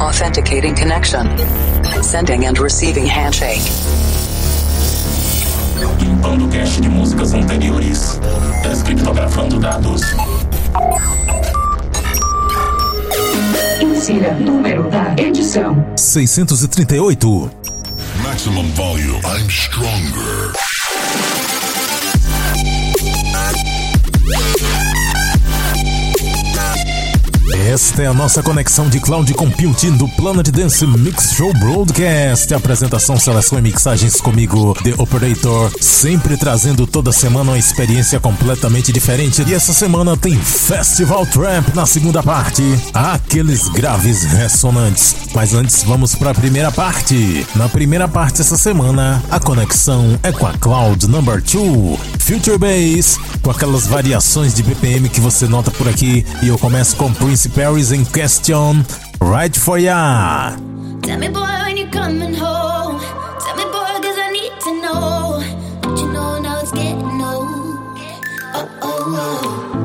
Authenticating connection. Sending and receiving handshake. Limpando cache de músicas anteriores. Tá Descriptografando dados. Insira número da edição: 638. Maximum volume. I'm stronger. Esta é a nossa conexão de cloud computing do Planet Dance Mix Show Broadcast. Apresentação, seleção e mixagens comigo, The Operator, sempre trazendo toda semana uma experiência completamente diferente. E essa semana tem Festival Tramp na segunda parte. Aqueles graves ressonantes. Mas antes, vamos para a primeira parte. Na primeira parte essa semana, a conexão é com a Cloud Number 2, Future Bass, com aquelas variações de BPM que você nota por aqui. E eu começo com Prince Perry's in question right for ya. Tell me, boy, when you coming home. Tell me, boy, cause I need to know. But you know now it's getting old. Oh, oh, oh.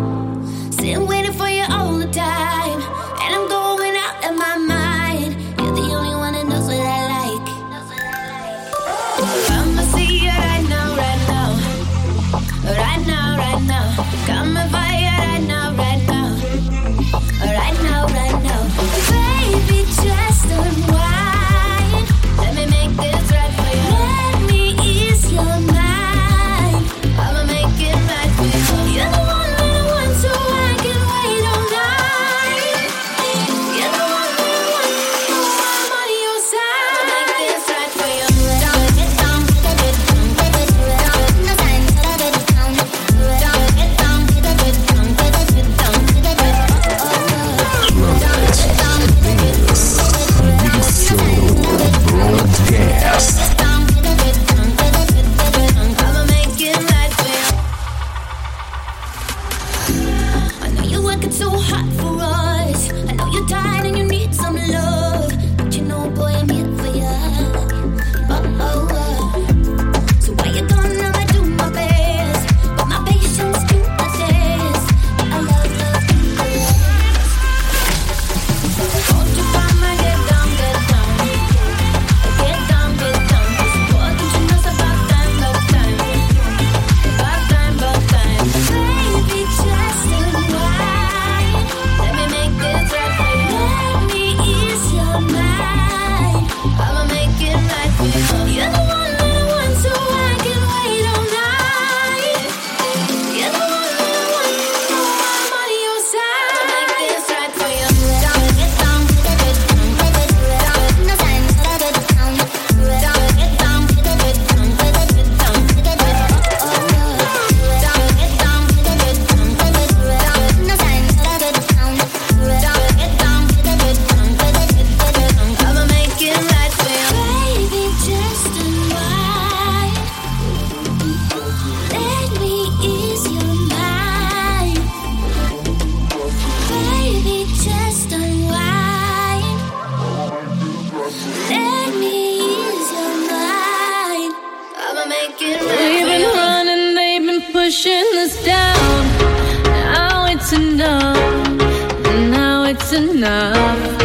enough.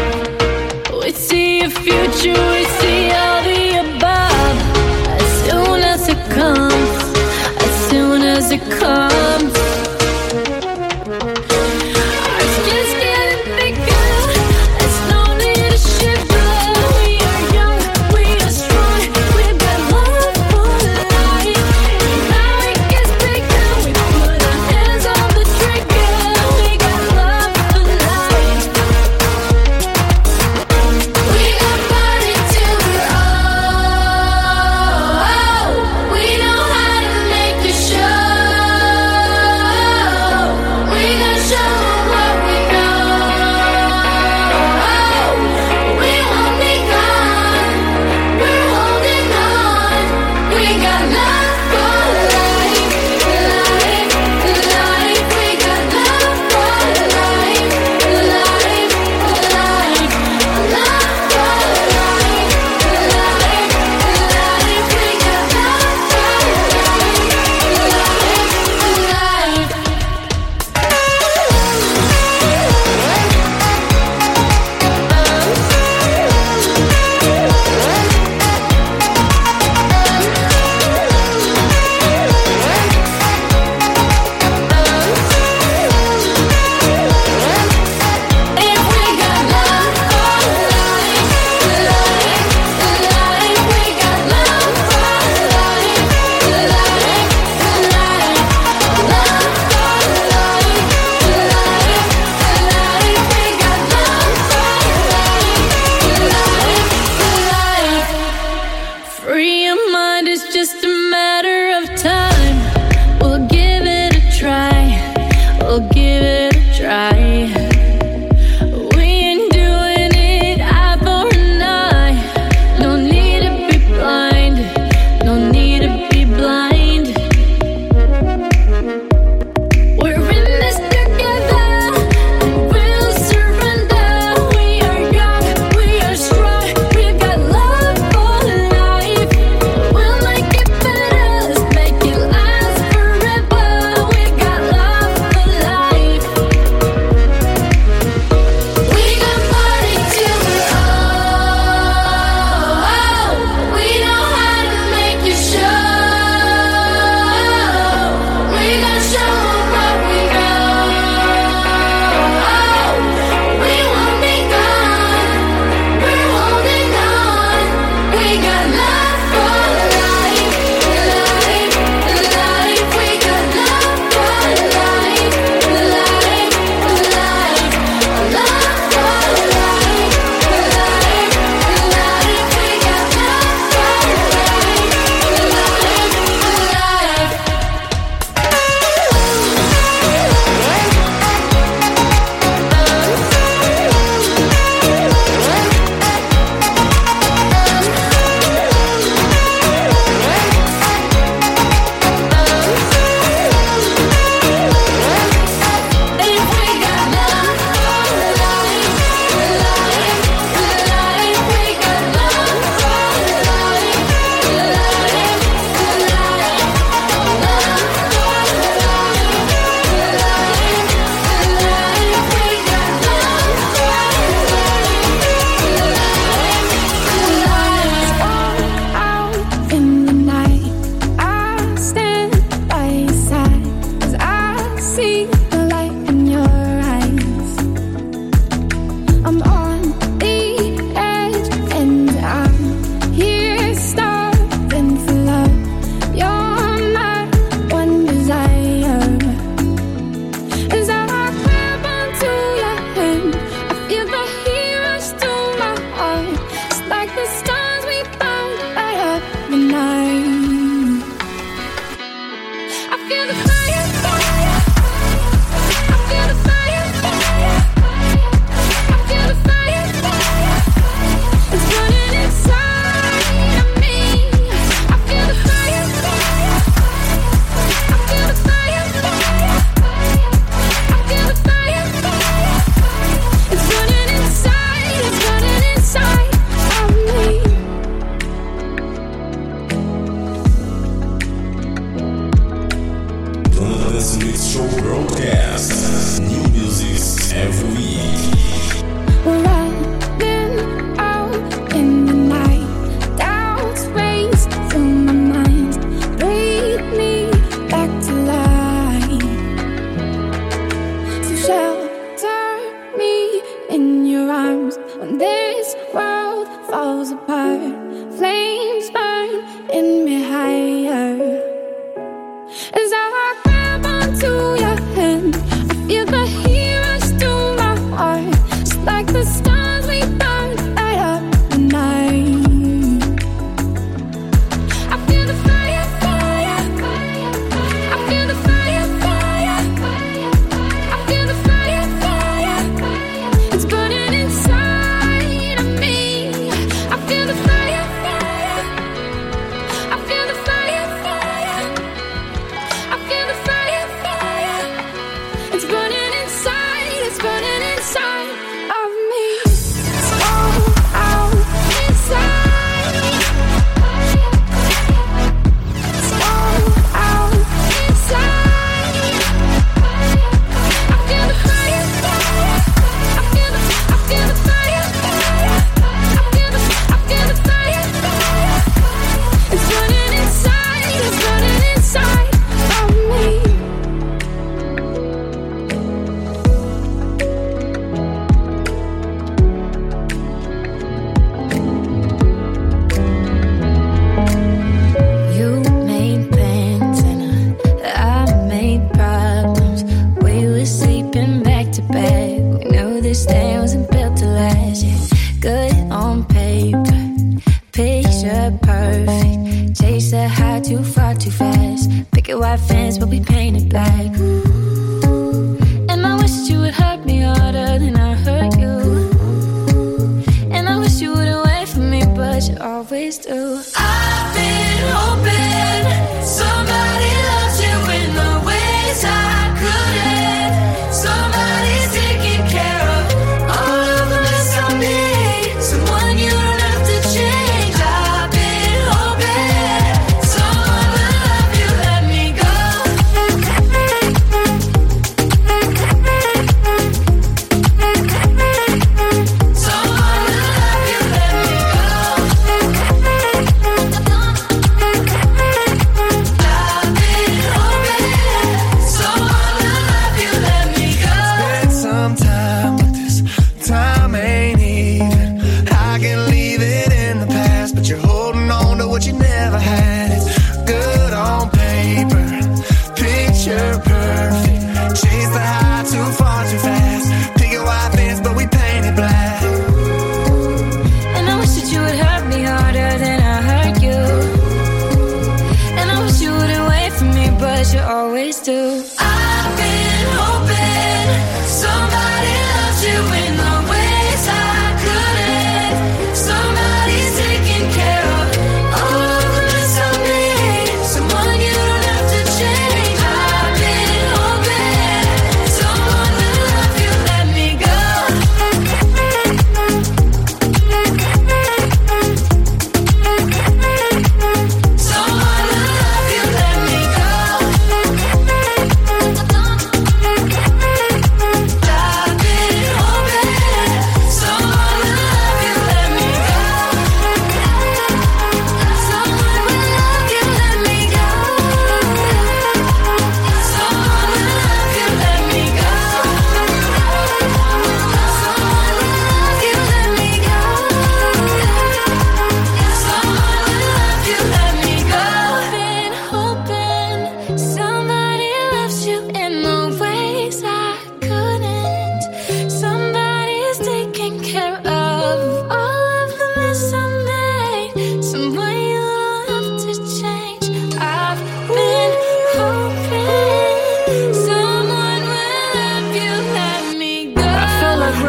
We see a future.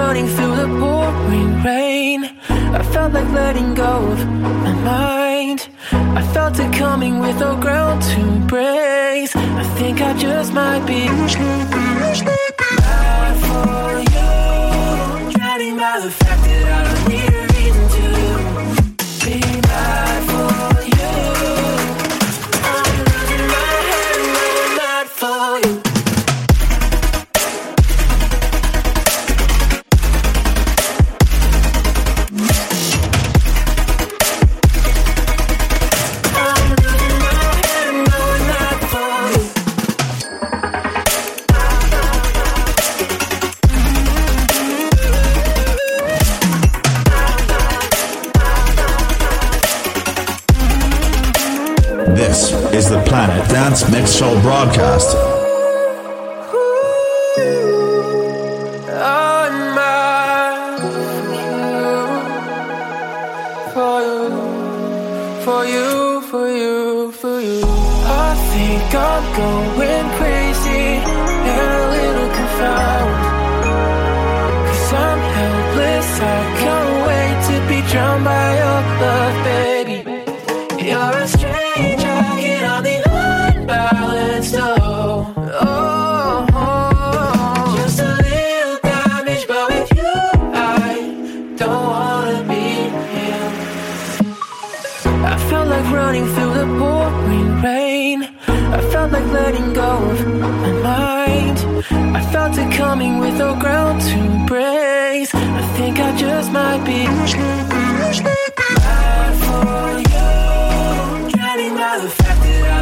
running through the pouring rain. I felt like letting go of my mind. I felt it coming with no ground to brace. I think I just might be mad for you. Drowning by the fact that I. the fact that I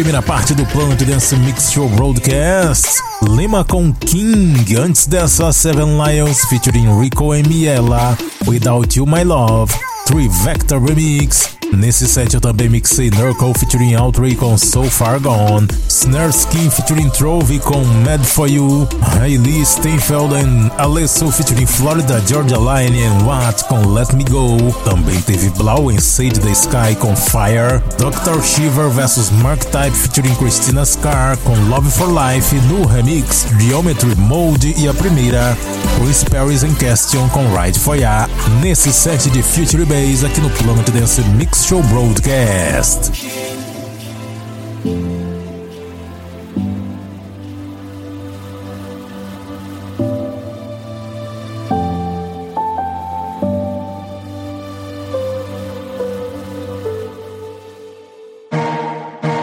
primeira parte do Planet Dance Mix Show Broadcast, Lima com King. Antes dessa, Seven Lions featuring Rico e Miela, Without You My Love, Three Vector Remix. Nesse set eu também mixei Nurgle featuring Outrey com So Far Gone, Snare Skin featuring Trove com Mad For You, Hailey Steinfeld and Alesso featuring Florida Georgia Line and Watt com Let Me Go. Também teve Blau and Sage the Sky com Fire, Dr. Shiver vs Mark Type featuring Christina Scar com Love for Life no remix Geometry Mode e a primeira Chris Paris and Question com Ride For Ya nesse set de Future Bass aqui no Planet Dance Mix Show Broadcast.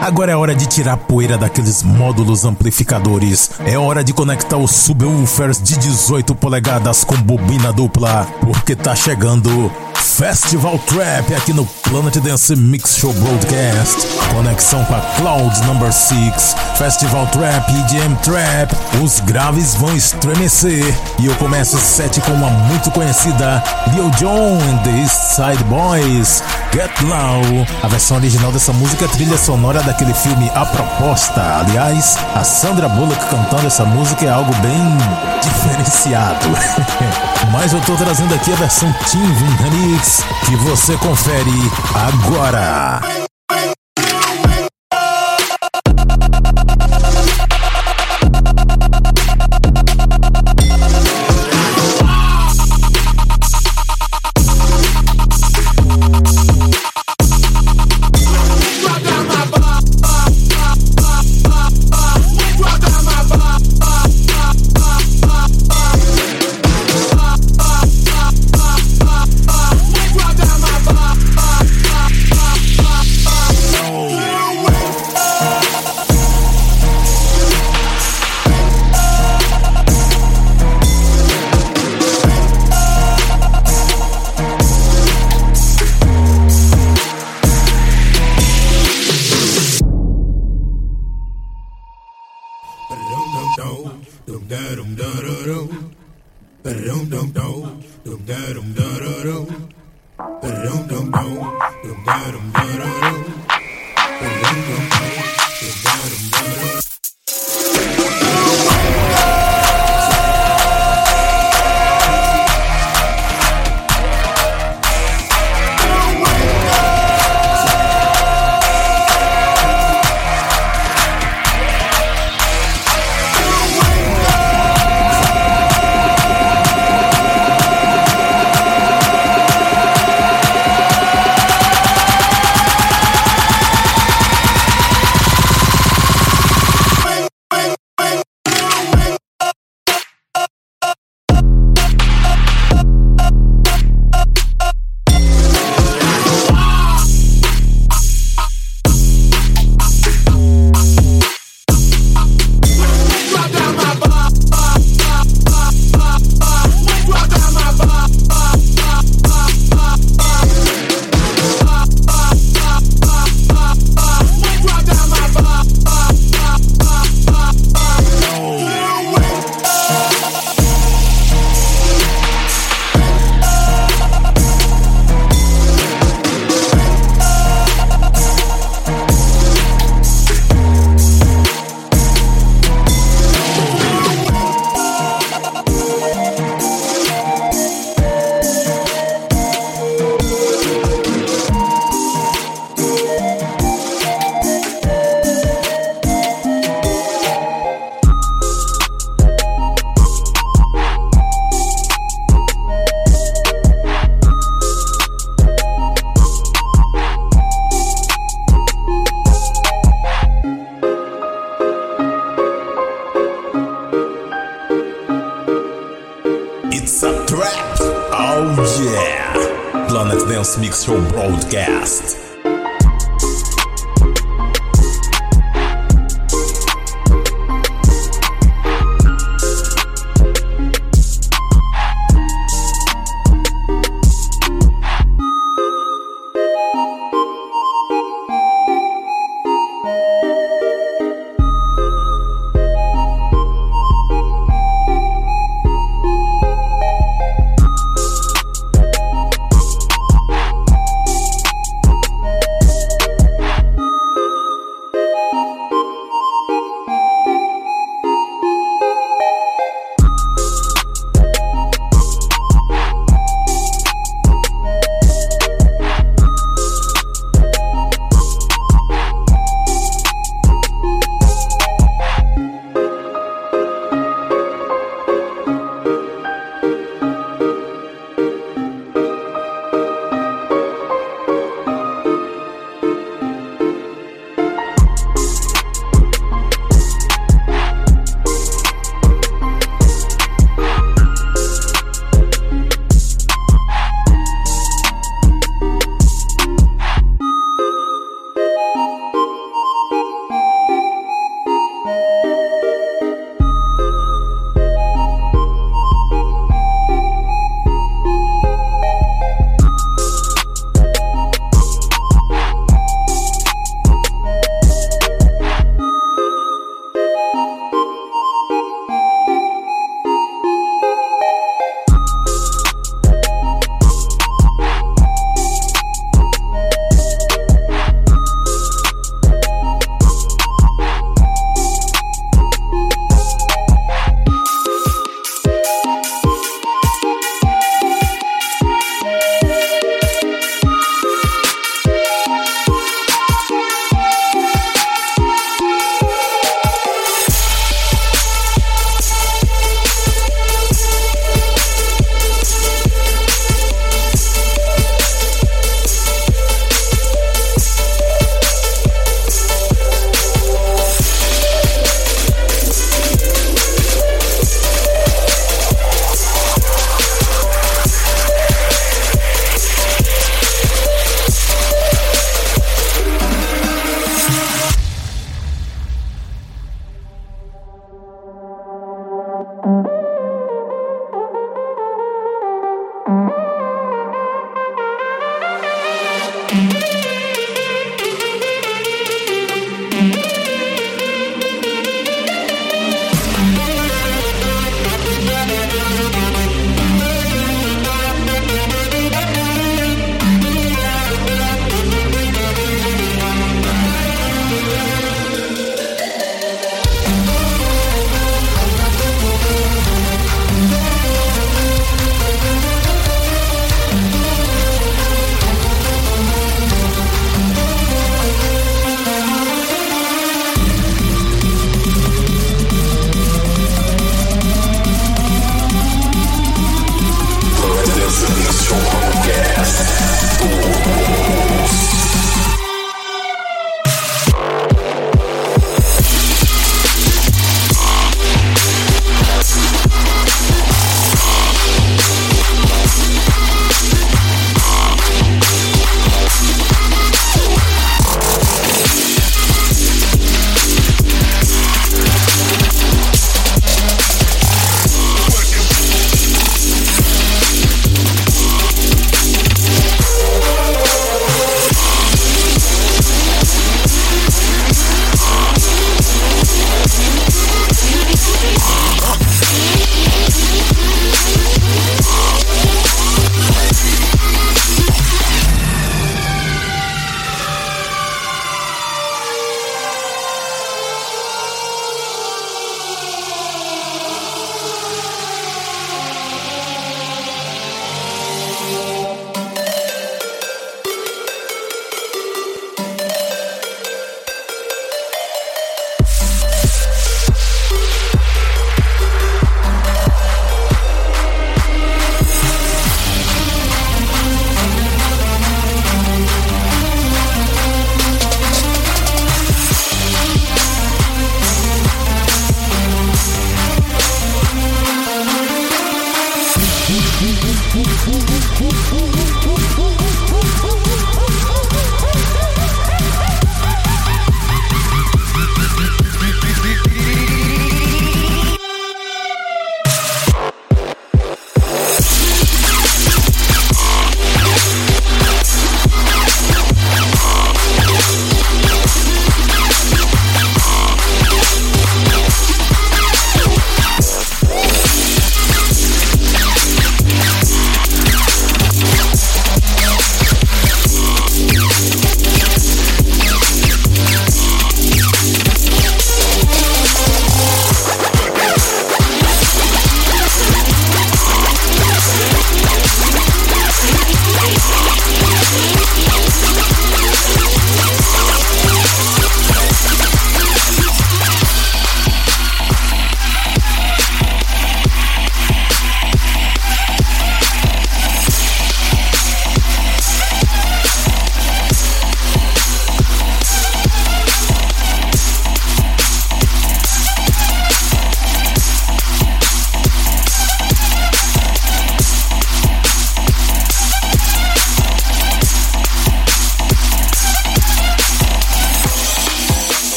Agora é hora de tirar a poeira daqueles módulos amplificadores. É hora de conectar os subwoofers de 18 polegadas com bobina dupla, porque tá chegando Festival Trap aqui no Planet Dance Mix Show Broadcast. Conexão com a Cloud Number 6. Festival Trap, EDM Trap. Os graves vão estremecer. E eu começo o set com uma muito conhecida Lil Jon and the East Side Boys. Get Low. A versão original dessa música é trilha sonora daquele filme A Proposta. Aliás, a Sandra Bullock cantando essa música é algo bem diferenciado. Mas eu tô trazendo aqui a versão Team Remix que você confere agora.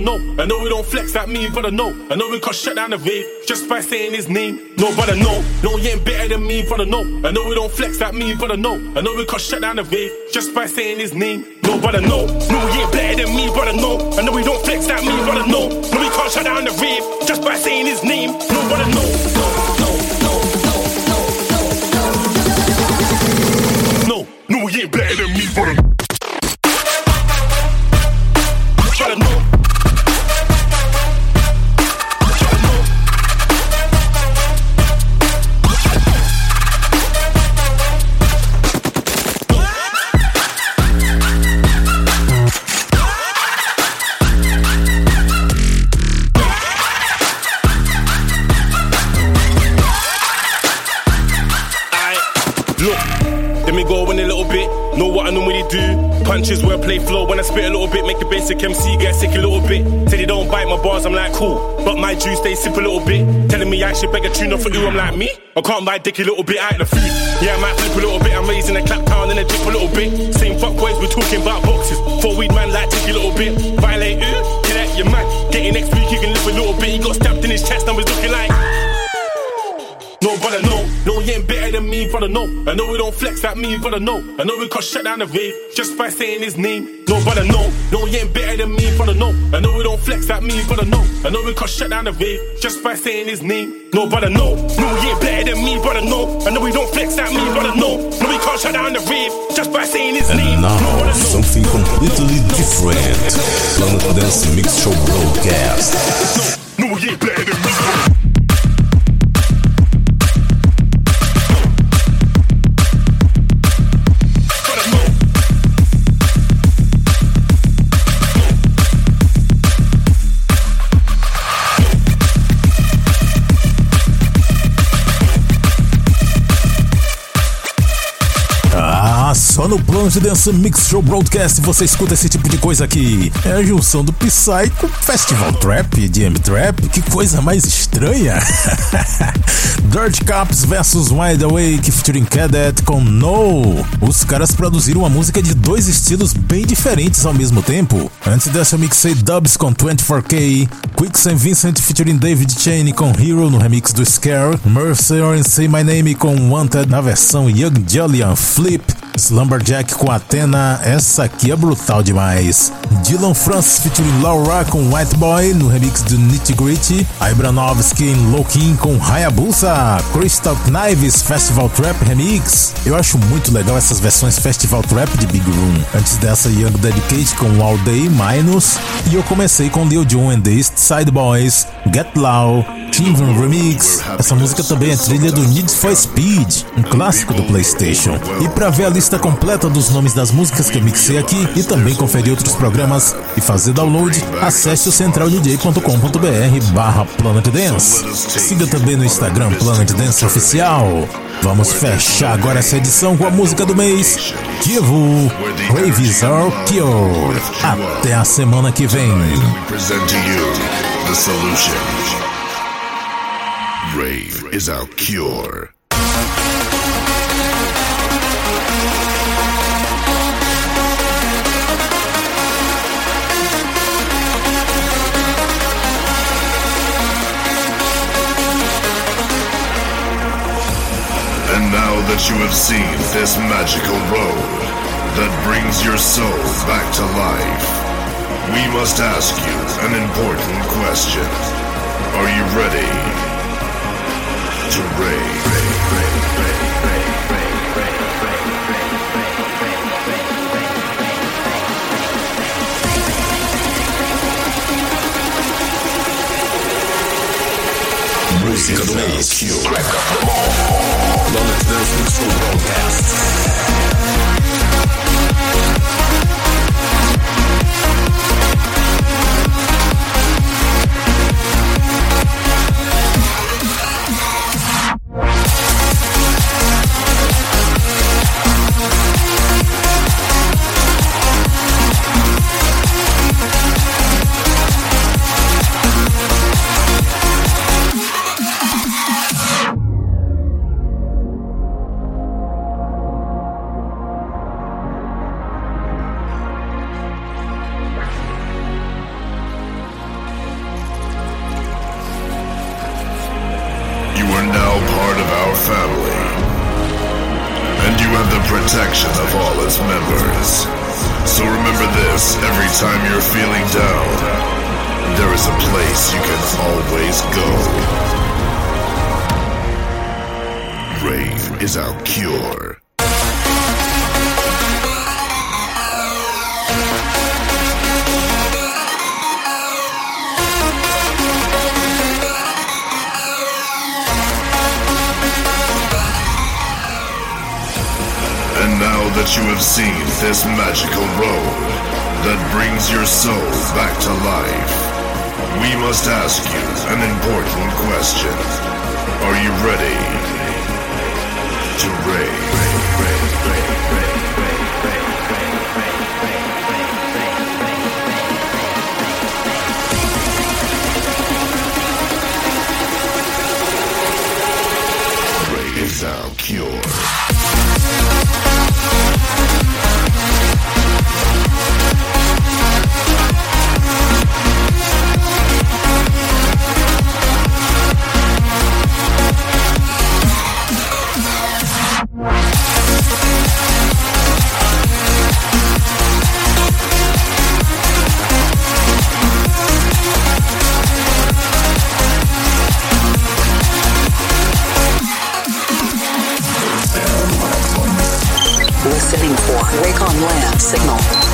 Brother, no. I know we don't flex like me, brother, no. I know we can't shut down the rave just by saying his name. No, brother, no. No, he ain't better than me, brother, no. I know we don't flex like me, brother, no. I know we can't shut down the rave just by saying his name. No, brother, no. No, he ain't better than me, brother, no. I know we don't flex like me, brother, no. No, we can't shut down the rave just by saying his name. No, brother, no. No, no, no, no, no, no, no. No, no, he ain't better than me. Brother, me I should beg a tune off for you, I'm like me. I can't buy dick a little bit out the food. Yeah, I might flip a little bit. I'm raising a clap down and a dip a little bit. Same fuck boys, we're talking about boxes. Four weed man, like a little bit. Violate you, get out your man. Getting next week, you can live a little bit. He got stabbed in his chest and was looking like. No, no. No, he ain't better than me, brother, no. I know we don't flex like me, brother, no. I know we can't shut down the rave just by saying his name. No, brother, no. No, he ain't better than me, brother, no. I know we don't flex like me, brother, no. I know we can't shut down the rave just by saying his name. No, brother, no. No, he ain't better than me, brother, no. I know we don't flex like me, brother, no. No, we can't shut down the rave just by saying his name. And now, no, brother, no. something completely different. Planet Dance Mix Show Broadcast. No, he ain't better than me, no Planet Dance Mix Show Broadcast você escuta esse tipo de coisa aqui. É a junção do Psy com Festival Trap, DM Trap. Que coisa mais estranha. Dirt Caps vs Wide Awake featuring Cadet com No. Os caras produziram uma música de dois estilos bem diferentes ao mesmo tempo. Antes dessa eu mixei Dubs com 24K, Quicks and Vincent featuring David Cheney com Hero no remix do Scare, Mercer and Say My Name com Wanted na versão Young Julian Flip, Slumberjack com Athena, essa aqui é brutal demais. Dylan Francis featuring Laura com White Boy no remix do Nitty Gritty, Ibranovski em Low King com Hayabusa, Crystal Knives Festival Trap Remix. Eu acho muito legal essas versões Festival Trap de Big Room. Antes dessa, Young Dedicate com All Day Minus, e eu comecei com Lil Jon and the East Side Boys, Get Low, Team Remix. Essa música também é trilha do Need for Speed, um clássico do PlayStation. E para ver a lista completa dos nomes das músicas que mixei aqui e também conferir outros programas e fazer download, acesse o centraldj.com.br barra Planet Dance. Siga também no Instagram Planet Dance Oficial. Vamos fechar agora essa edição com a música do mês, Kivu, Raves Are Cure. Até a semana que vem. Rave is our cure. That you have seen this magical road that brings your soul back to life, we must ask you an important question. Are you ready to rave? Música do mês. Track of the month long as there's mutual broadcasts. Is our cure. And now that you have seen this magical road that brings your soul back to life, we must ask you an important question. Are you ready cure. Signal.